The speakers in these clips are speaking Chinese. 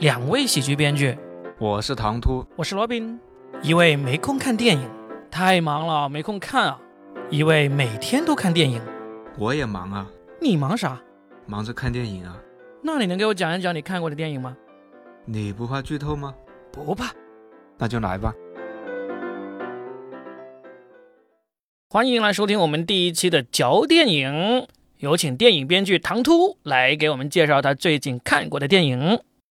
两位喜剧编剧，我是唐突，我是罗宾，一位没空看电影，太忙了没空看啊；一位每天都看电影，我也忙啊。你忙啥？忙着看电影啊。那你能给我讲一讲你看过的电影吗？你不怕剧透吗？不怕。那就来吧。欢迎来收听我们第一期的嚼电影，有请电影编剧唐突来给我们介绍他最近看过的电影。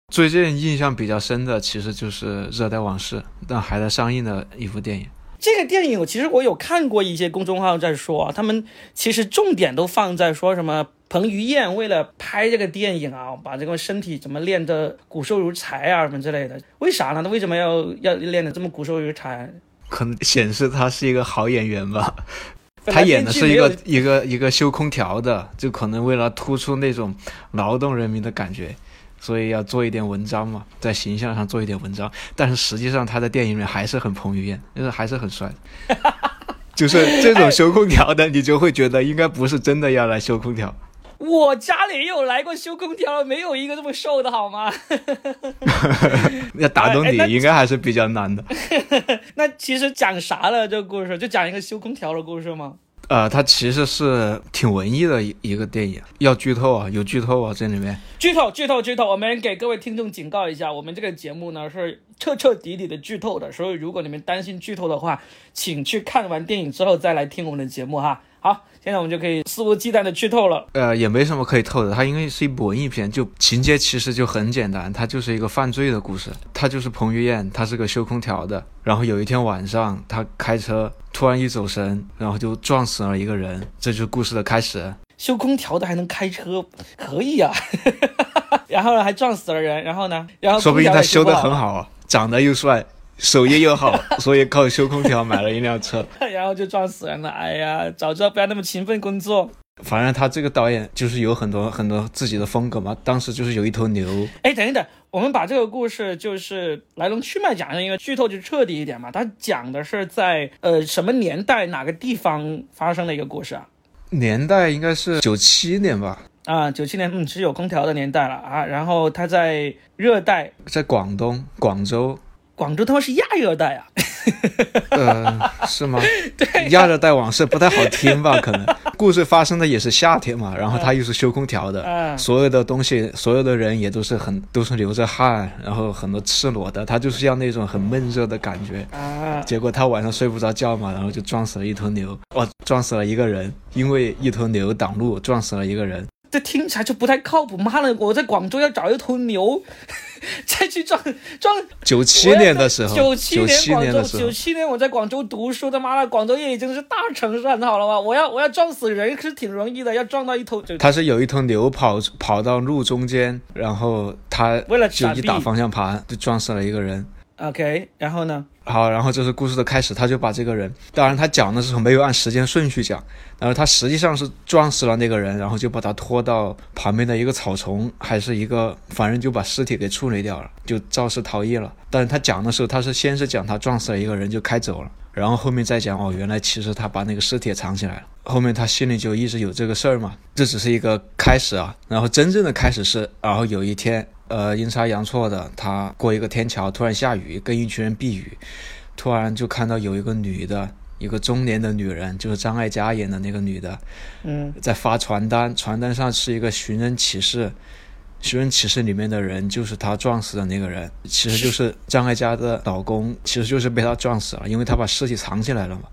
最近印象比较深的其实就是《热带往事》，但还在上映的一部电影。这个电影其实我有看过一些公众号在说，他们其实重点都放在说什么彭于晏为了拍这个电影啊，把这个身体怎么练得骨瘦如柴啊什么之类的。为啥呢？他为什么要要练得这么骨瘦如柴？可能显示他是一个好演员吧。他演的是一个一个一个修空调的，就可能为了突出那种劳动人民的感觉，所以要做一点文章嘛，在形象上做一点文章。但是实际上他在电影里面还是很彭于晏，就是还是很帅。就是这种修空调的，你就会觉得应该不是真的要来修空调。我家里有来过修空调，没有一个这么瘦的好吗？要打动你，应该还是比较难的。那其实讲啥了？这个故事就讲一个修空调的故事吗？呃，它其实是挺文艺的一一个电影。要剧透啊？有剧透啊？这里面剧透，剧透，剧透！我们给各位听众警告一下，我们这个节目呢是彻彻底底的剧透的，所以如果你们担心剧透的话，请去看完电影之后再来听我们的节目哈。好。现在我们就可以肆无忌惮的剧透了。呃，也没什么可以透的，它因为是一部文艺片，就情节其实就很简单，它就是一个犯罪的故事。他就是彭于晏，他是个修空调的。然后有一天晚上，他开车突然一走神，然后就撞死了一个人，这就是故事的开始。修空调的还能开车，可以啊。然后呢，还撞死了人。然后呢，然后说不定他修的很好啊，长得又帅。手艺又好，所以靠修空调买了一辆车，然后就撞死人了。哎呀，早知道不要那么勤奋工作。反正他这个导演就是有很多很多自己的风格嘛。当时就是有一头牛。哎，等一等，我们把这个故事就是来龙去脉讲一下，因为剧透就彻底一点嘛。他讲的是在呃什么年代哪个地方发生的一个故事啊？年代应该是九七年吧。啊，九七年，嗯，是有空调的年代了啊。然后他在热带，在广东广州。广州他妈是亚热带啊，呃，是吗？对，亚热带往事不太好听吧？可能 故事发生的也是夏天嘛，然后他又是修空调的，所有的东西，所有的人也都是很都是流着汗，然后很多赤裸的，他就是要那种很闷热的感觉啊。结果他晚上睡不着觉嘛，然后就撞死了一头牛，哦，撞死了一个人，因为一头牛挡路，撞死了一个人。这听起来就不太靠谱。妈的，我在广州要找一头牛，再去撞撞。九七年的时候，九七年广州，九七年我在广州读书，他妈的，广州也已经是大城市很好了吧？我要我要撞死人是挺容易的，要撞到一头。他是有一头牛跑跑到路中间，然后他为了就一打方向盘就撞死了一个人。OK，然后呢？好，然后这是故事的开始，他就把这个人，当然他讲的时候没有按时间顺序讲，然后他实际上是撞死了那个人，然后就把他拖到旁边的一个草丛，还是一个，反正就把尸体给处理掉了，就肇事逃逸了。但是他讲的时候，他是先是讲他撞死了一个人就开走了，然后后面再讲哦，原来其实他把那个尸体藏起来了，后面他心里就一直有这个事儿嘛，这只是一个开始啊，然后真正的开始是，然后有一天。呃，阴差阳错的，他过一个天桥，突然下雨，跟一群人避雨，突然就看到有一个女的，一个中年的女人，就是张艾嘉演的那个女的，嗯，在发传单，传单上是一个寻人启事，寻人启事里面的人就是他撞死的那个人，其实就是张艾嘉的老公，其实就是被他撞死了，因为他把尸体藏起来了嘛。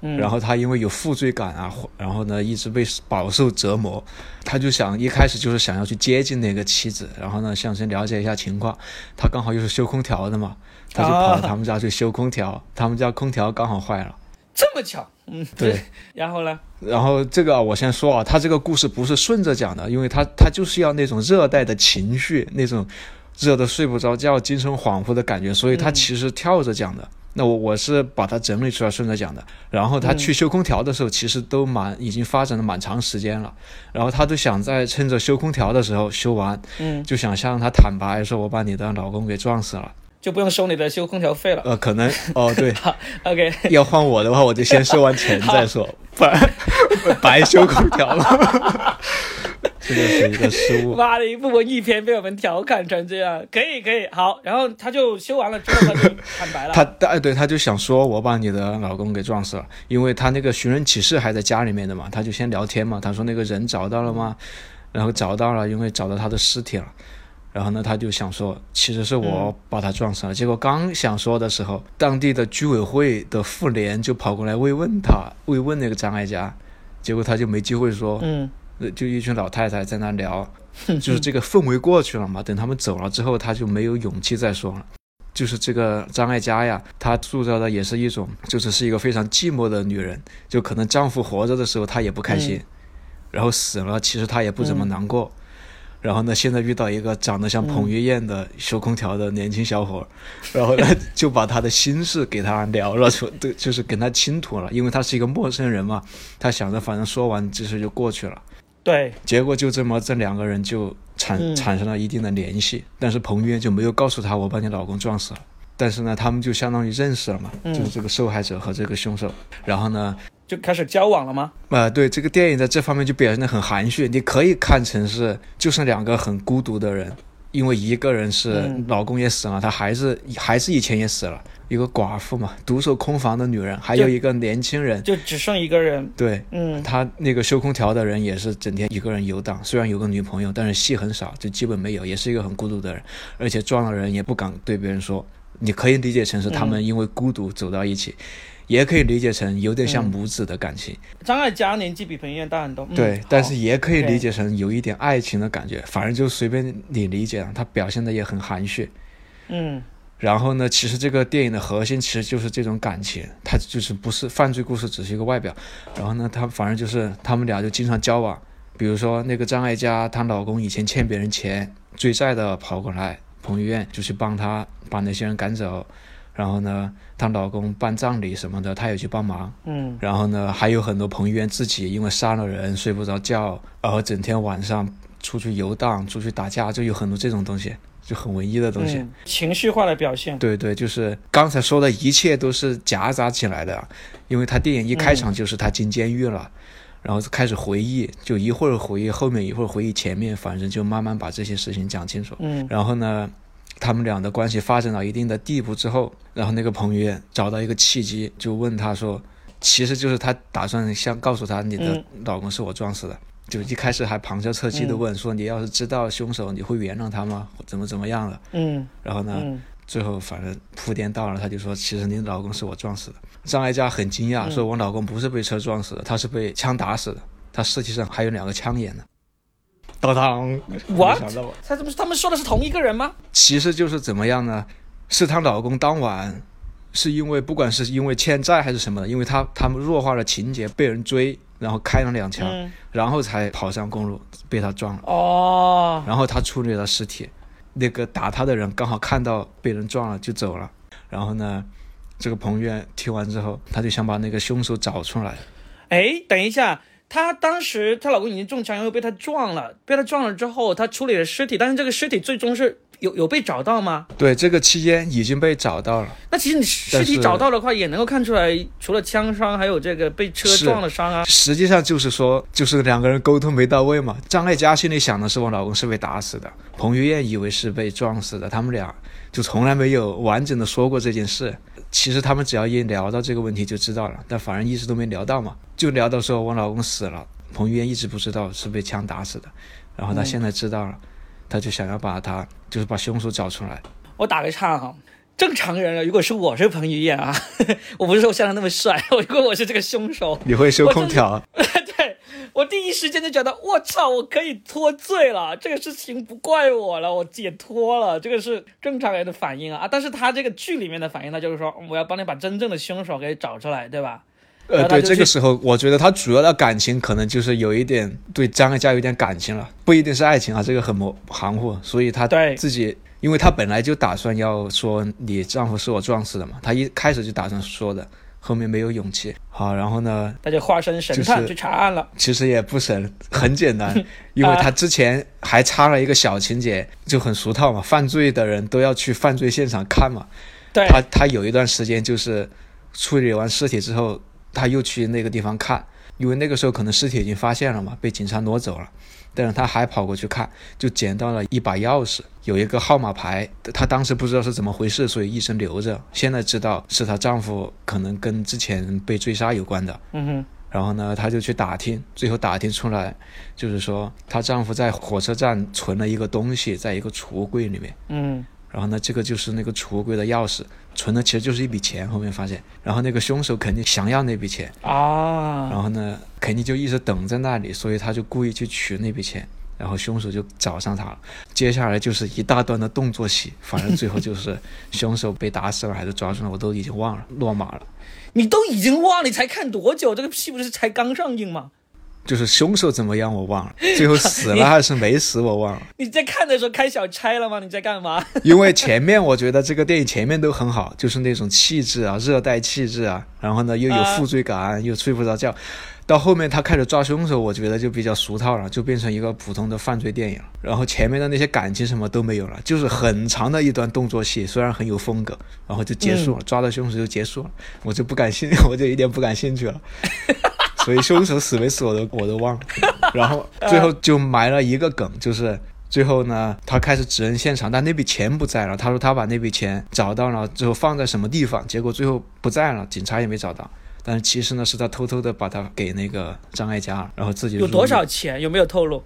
然后他因为有负罪感啊，然后呢一直被饱受折磨，他就想一开始就是想要去接近那个妻子，然后呢想先了解一下情况。他刚好又是修空调的嘛，他就跑到他们家去修空调，他们家空调刚好坏了。这么巧，嗯，对。然后呢？然后这个我先说啊，他这个故事不是顺着讲的，因为他他就是要那种热带的情绪，那种热的睡不着觉、精神恍惚的感觉，所以他其实跳着讲的。那我我是把它整理出来顺着讲的，然后他去修空调的时候，其实都蛮已经发展了蛮长时间了，然后他都想在趁着修空调的时候修完，嗯，就想向他坦白说，我把你的老公给撞死了，就不用收你的修空调费了。呃，可能哦，对，好，OK，要换我的话，我就先收完钱 再说，不然白修空调了。这就是一个失误。妈的，一部文艺片被我们调侃成这样，可以可以，好。然后他就修完了之后，他就坦白了。他哎，对，他就想说，我把你的老公给撞死了，因为他那个寻人启事还在家里面的嘛，他就先聊天嘛。他说那个人找到了吗？然后找到了，因为找到他的尸体了。然后呢，他就想说，其实是我把他撞死了。结果刚想说的时候，当地的居委会的妇联就跑过来慰问他，慰问那个张爱嘉。结果他就没机会说，嗯，就一群老太太在那聊，就是这个氛围过去了嘛。等他们走了之后，他就没有勇气再说了。就是这个张艾嘉呀，她塑造的也是一种，就是是一个非常寂寞的女人。就可能丈夫活着的时候她也不开心，然后死了其实她也不怎么难过。然后呢，现在遇到一个长得像彭于晏的修空调的年轻小伙，然后呢 就把他的心事给他聊了出，对，就是跟他倾吐了，因为她是一个陌生人嘛，她想着反正说完这事就过去了。对，结果就这么这两个人就产产生了一定的联系，但是彭于晏就没有告诉他我把你老公撞死了，但是呢，他们就相当于认识了嘛，就是这个受害者和这个凶手，然后呢。就开始交往了吗？啊，对，这个电影在这方面就表现得很含蓄。你可以看成是就是两个很孤独的人，因为一个人是老公也死了，她还是还是以前也死了，一个寡妇嘛，独守空房的女人，还有一个年轻人，就只剩一个人。对，嗯，他那个修空调的人也是整天一个人游荡，虽然有个女朋友，但是戏很少，就基本没有，也是一个很孤独的人，而且撞了人也不敢对别人说。你可以理解成是他们因为孤独走到一起。也可以理解成有点像母子的感情。张艾嘉年纪比彭于晏大很多，对，但是也可以理解成有一点爱情的感觉。反正就随便你理解，他表现的也很含蓄。嗯。然后呢，其实这个电影的核心其实就是这种感情，它就是不是犯罪故事，只是一个外表。然后呢，他反正就是他们俩就经常交往。比如说那个张艾嘉，她老公以前欠别人钱，追债的跑过来，彭于晏就去帮他把那些人赶走。然后呢，她老公办葬礼什么的，她也去帮忙。嗯。然后呢，还有很多彭于晏自己因为杀了人睡不着觉，然后整天晚上出去游荡、出去打架，就有很多这种东西，就很文艺的东西。情绪化的表现。对对，就是刚才说的一切都是夹杂起来的，因为他电影一开场就是他进监狱了，然后就开始回忆，就一会儿回忆后面，一会儿回忆前面，反正就慢慢把这些事情讲清楚。嗯。然后呢？他们俩的关系发展到一定的地步之后，然后那个彭于晏找到一个契机，就问他说：“其实就是他打算想告诉他，你的老公是我撞死的。”就一开始还旁敲侧击的问说：“你要是知道凶手，你会原谅他吗？怎么怎么样了？”嗯。然后呢，最后反正铺垫到了，他就说：“其实你老公是我撞死的。”张艾嘉很惊讶，说：“我老公不是被车撞死的，他是被枪打死的，他尸体上还有两个枪眼呢。”当当，what？他怎么？他们说的是同一个人吗？其实就是怎么样呢？是她老公当晚是因为不管是因为欠债还是什么的，因为他他们弱化了情节，被人追，然后开了两枪，然后才跑上公路被他撞了。哦。然后他处理了尸体，那个打他的人刚好看到被人撞了就走了。然后呢，这个彭院听完之后，他就想把那个凶手找出来。哎，等一下。她当时，她老公已经中枪，然后被她撞了。被她撞了之后，她处理了尸体，但是这个尸体最终是有有被找到吗？对，这个期间已经被找到了。那其实你尸体找到的话，也能够看出来，除了枪伤，还有这个被车撞的伤啊。实际上就是说，就是两个人沟通没到位嘛。张艾嘉心里想的是我老公是被打死的，彭于晏以为是被撞死的，他们俩就从来没有完整的说过这件事。其实他们只要一聊到这个问题就知道了，但反而一直都没聊到嘛，就聊到说我老公死了，彭于晏一直不知道是被枪打死的，然后他现在知道了，他就想要把他就是把凶手找出来。我打个岔哈，正常人如果是我是彭于晏啊，我不是说像他那么帅，如果我是这个凶手，你会修空调？对我第一时间就觉得，我操，我可以脱罪了，这个事情不怪我了，我解脱了，这个是正常人的反应啊啊！但是他这个剧里面的反应，他就是说，我要帮你把真正的凶手给找出来，对吧？呃，对，这个时候我觉得他主要的感情可能就是有一点对张艾嘉有点感情了，不一定是爱情啊，这个很模含糊，所以他对自己，因为他本来就打算要说你丈夫是我撞死的嘛，他一开始就打算说的。后面没有勇气，好，然后呢？他就化身神探去查案了。其实也不神，很简单，因为他之前还插了一个小情节，就很俗套嘛。犯罪的人都要去犯罪现场看嘛。对。他他有一段时间就是处理完尸体之后，他又去那个地方看，因为那个时候可能尸体已经发现了嘛，被警察挪走了。但是他还跑过去看，就捡到了一把钥匙，有一个号码牌。她当时不知道是怎么回事，所以一直留着。现在知道是她丈夫可能跟之前被追杀有关的。嗯哼，然后呢，她就去打听，最后打听出来，就是说她丈夫在火车站存了一个东西，在一个储物柜里面。嗯，然后呢，这个就是那个储物柜的钥匙，存的其实就是一笔钱。后面发现，然后那个凶手肯定想要那笔钱，啊，然后呢，肯定就一直等在那里，所以他就故意去取那笔钱，然后凶手就找上他了。接下来就是一大段的动作戏，反正最后就是凶手被打死了还是抓住了，我都已经忘了，落马了。你都已经忘了，你才看多久？这个戏不是才刚上映吗？就是凶手怎么样我忘了，最后死了还是没死我忘了。你在看的时候开小差了吗？你在干嘛？因为前面我觉得这个电影前面都很好，就是那种气质啊，热带气质啊，然后呢又有负罪感，又睡不着觉。到后面他开始抓凶手，我觉得就比较俗套了，就变成一个普通的犯罪电影了。然后前面的那些感情什么都没有了，就是很长的一段动作戏，虽然很有风格，然后就结束了，抓到凶手就结束了，我就不感兴，我就有点不感兴趣了。所以凶手死没死我都我都忘了，然后最后就埋了一个梗，就是最后呢，他开始指认现场，但那笔钱不在了。他说他把那笔钱找到了之后放在什么地方，结果最后不在了，警察也没找到。但是其实呢，是他偷偷的把它给那个张艾嘉，然后自己有多少钱？有没有透露？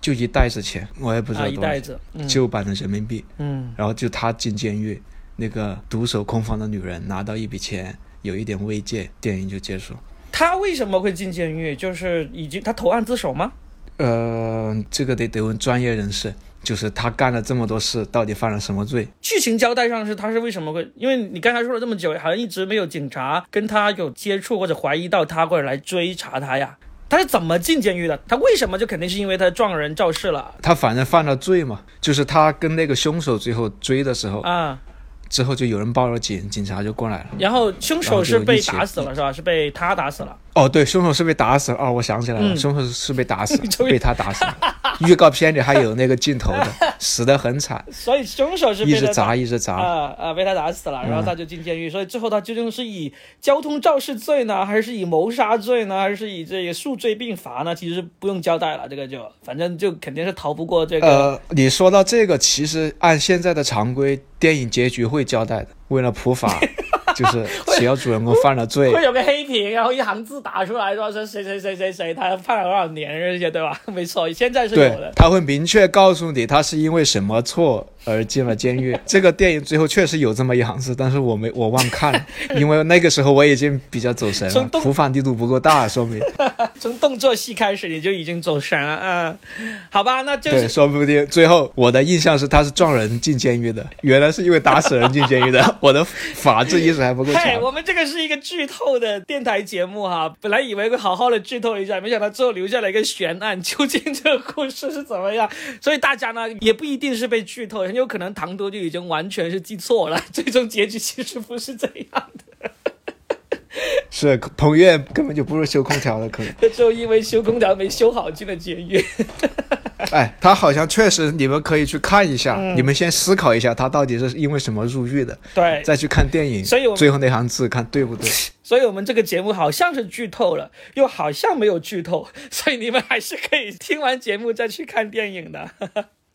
就一袋子钱，我也不知道啊，一袋子，嗯旧版的人民币。嗯，然后就他进监狱，那个独守空房的女人拿到一笔钱，有一点慰藉，电影就结束。他为什么会进监狱？就是已经他投案自首吗？呃，这个得得问专业人士，就是他干了这么多事，到底犯了什么罪？剧情交代上是他是为什么会？因为你刚才说了这么久，好像一直没有警察跟他有接触或者怀疑到他或者来追查他呀。他是怎么进监狱的？他为什么就肯定是因为他撞人肇事了他反正犯了罪嘛，就是他跟那个凶手最后追的时候，啊？之后就有人报了警，警察就过来了。然后凶手是被打死了是吧？是被他打死了。哦，对，凶手是被打死了。哦，我想起来了，嗯凶手是被打死了 被他打死了。预告片里还有那个镜头的，死得很惨，所以凶手是一直砸，一直砸。啊啊，被他打死了，然后嗯他就进监狱。所以最后他究竟是以交通肇事罪呢，还是以谋杀罪呢，还是以这个数罪并罚呢？其实不用交代了，这个就反正就肯定是逃不过这个。呃，你说到这个，其实按现在的常规，电影结局会交代的。为了普法，就是 只要主人公犯了罪，会有个黑屏，然后一行字打出来说是谁谁谁谁谁，他判了多少年这些，对吧？没错，现在是有对的，。他会明确告诉你他是因为什么错而进了监狱。这个电影最后确实有这么一行字，但是我没我忘看了，因为那个时候我已经比较走神了从，普法力度不够大，说明 从动作戏开始你就已经走神了，嗯，好吧，那就对，是说不定最后我的印象是他是撞人进监狱的，原来是因为打死人进监狱的，我的法治意识还不够嘿，强。我们这个是一个剧透的电台节目哈，本来以为会好好的剧透一下，没想到最后留下了一个悬案，究竟这个故事是怎么样？所以大家呢也不一定是被剧透，很有可能唐多就已经完全是记错了，最终结局其实不是这样的，是彭于晏根本就不是修空调的，可能。就因为修空调没修好进了监狱。哎，他好像确实，你们可以去看一下，嗯你们先思考一下，他到底是因为什么入狱的，对，再去看电影。所以我最后那行字看对不对？所以我们这个节目好像是剧透了，又好像没有剧透，所以你们还是可以听完节目再去看电影的。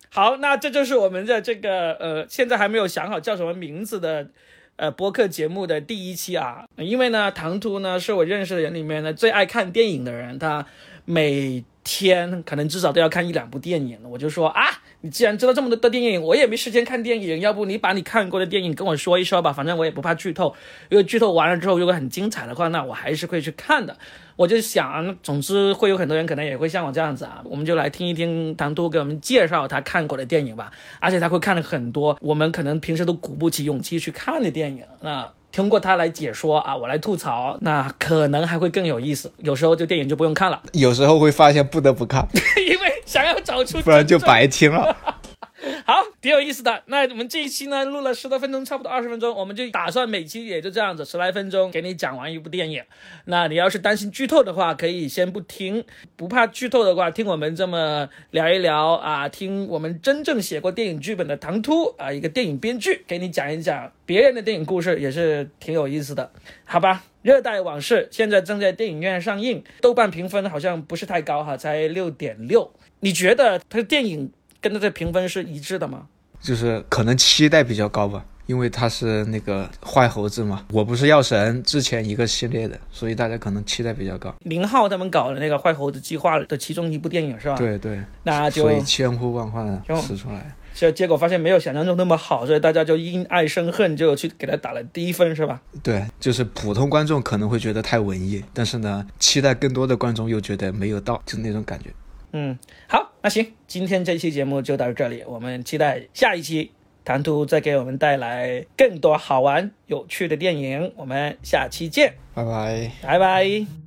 好，那这就是我们的这个呃，现在还没有想好叫什么名字的呃播客节目的第一期啊，因为呢，唐突呢是我认识的人里面呢最爱看电影的人，他每天可能至少都要看一两部电影了，我就说啊，你既然知道这么多的电影，我也没时间看电影，要不你把你看过的电影跟我说一说吧，反正我也不怕剧透，因为剧透完了之后如果很精彩的话，那我还是会去看的。我就想，总之会有很多人可能也会像我这样子啊，我们就来听一听唐都给我们介绍他看过的电影吧，而且他会看了很多我们可能平时都鼓不起勇气去看的电影，那。通过他来解说啊，我来吐槽，那可能还会更有意思。有时候就电影就不用看了，有时候会发现不得不看，因为想要找出不然就白听了。好，挺有意思的。那我们这一期呢，录了十多分钟，差不多二十分钟，我们就打算每期也就这样子，十来分钟给你讲完一部电影。那你要是担心剧透的话，可以先不听；不怕剧透的话，听我们这么聊一聊啊，听我们真正写过电影剧本的唐突啊，一个电影编剧给你讲一讲别人的电影故事，也是挺有意思的，好吧？《热带往事》现在正在电影院上映，豆瓣评分好像不是太高哈，才六点六。你觉得它的电影跟他的评分是一致的吗？就是可能期待比较高吧，因为他是那个坏猴子嘛。我不是药神之前一个系列的，所以大家可能期待比较高。林浩他们搞的那个坏猴子计划的其中一部电影是吧？，对对，那就所以千呼万唤使出来。结结果发现没有想象中那么好，所以大家就因爱生恨，就去给他打了低分是吧？对，就是普通观众可能会觉得太文艺，但是呢，期待更多的观众又觉得没有到，就那种感觉。嗯，好，那行，今天这期节目就到这里，我们期待下一期唐突再给我们带来更多好玩有趣的电影，我们下期见，拜拜。拜拜。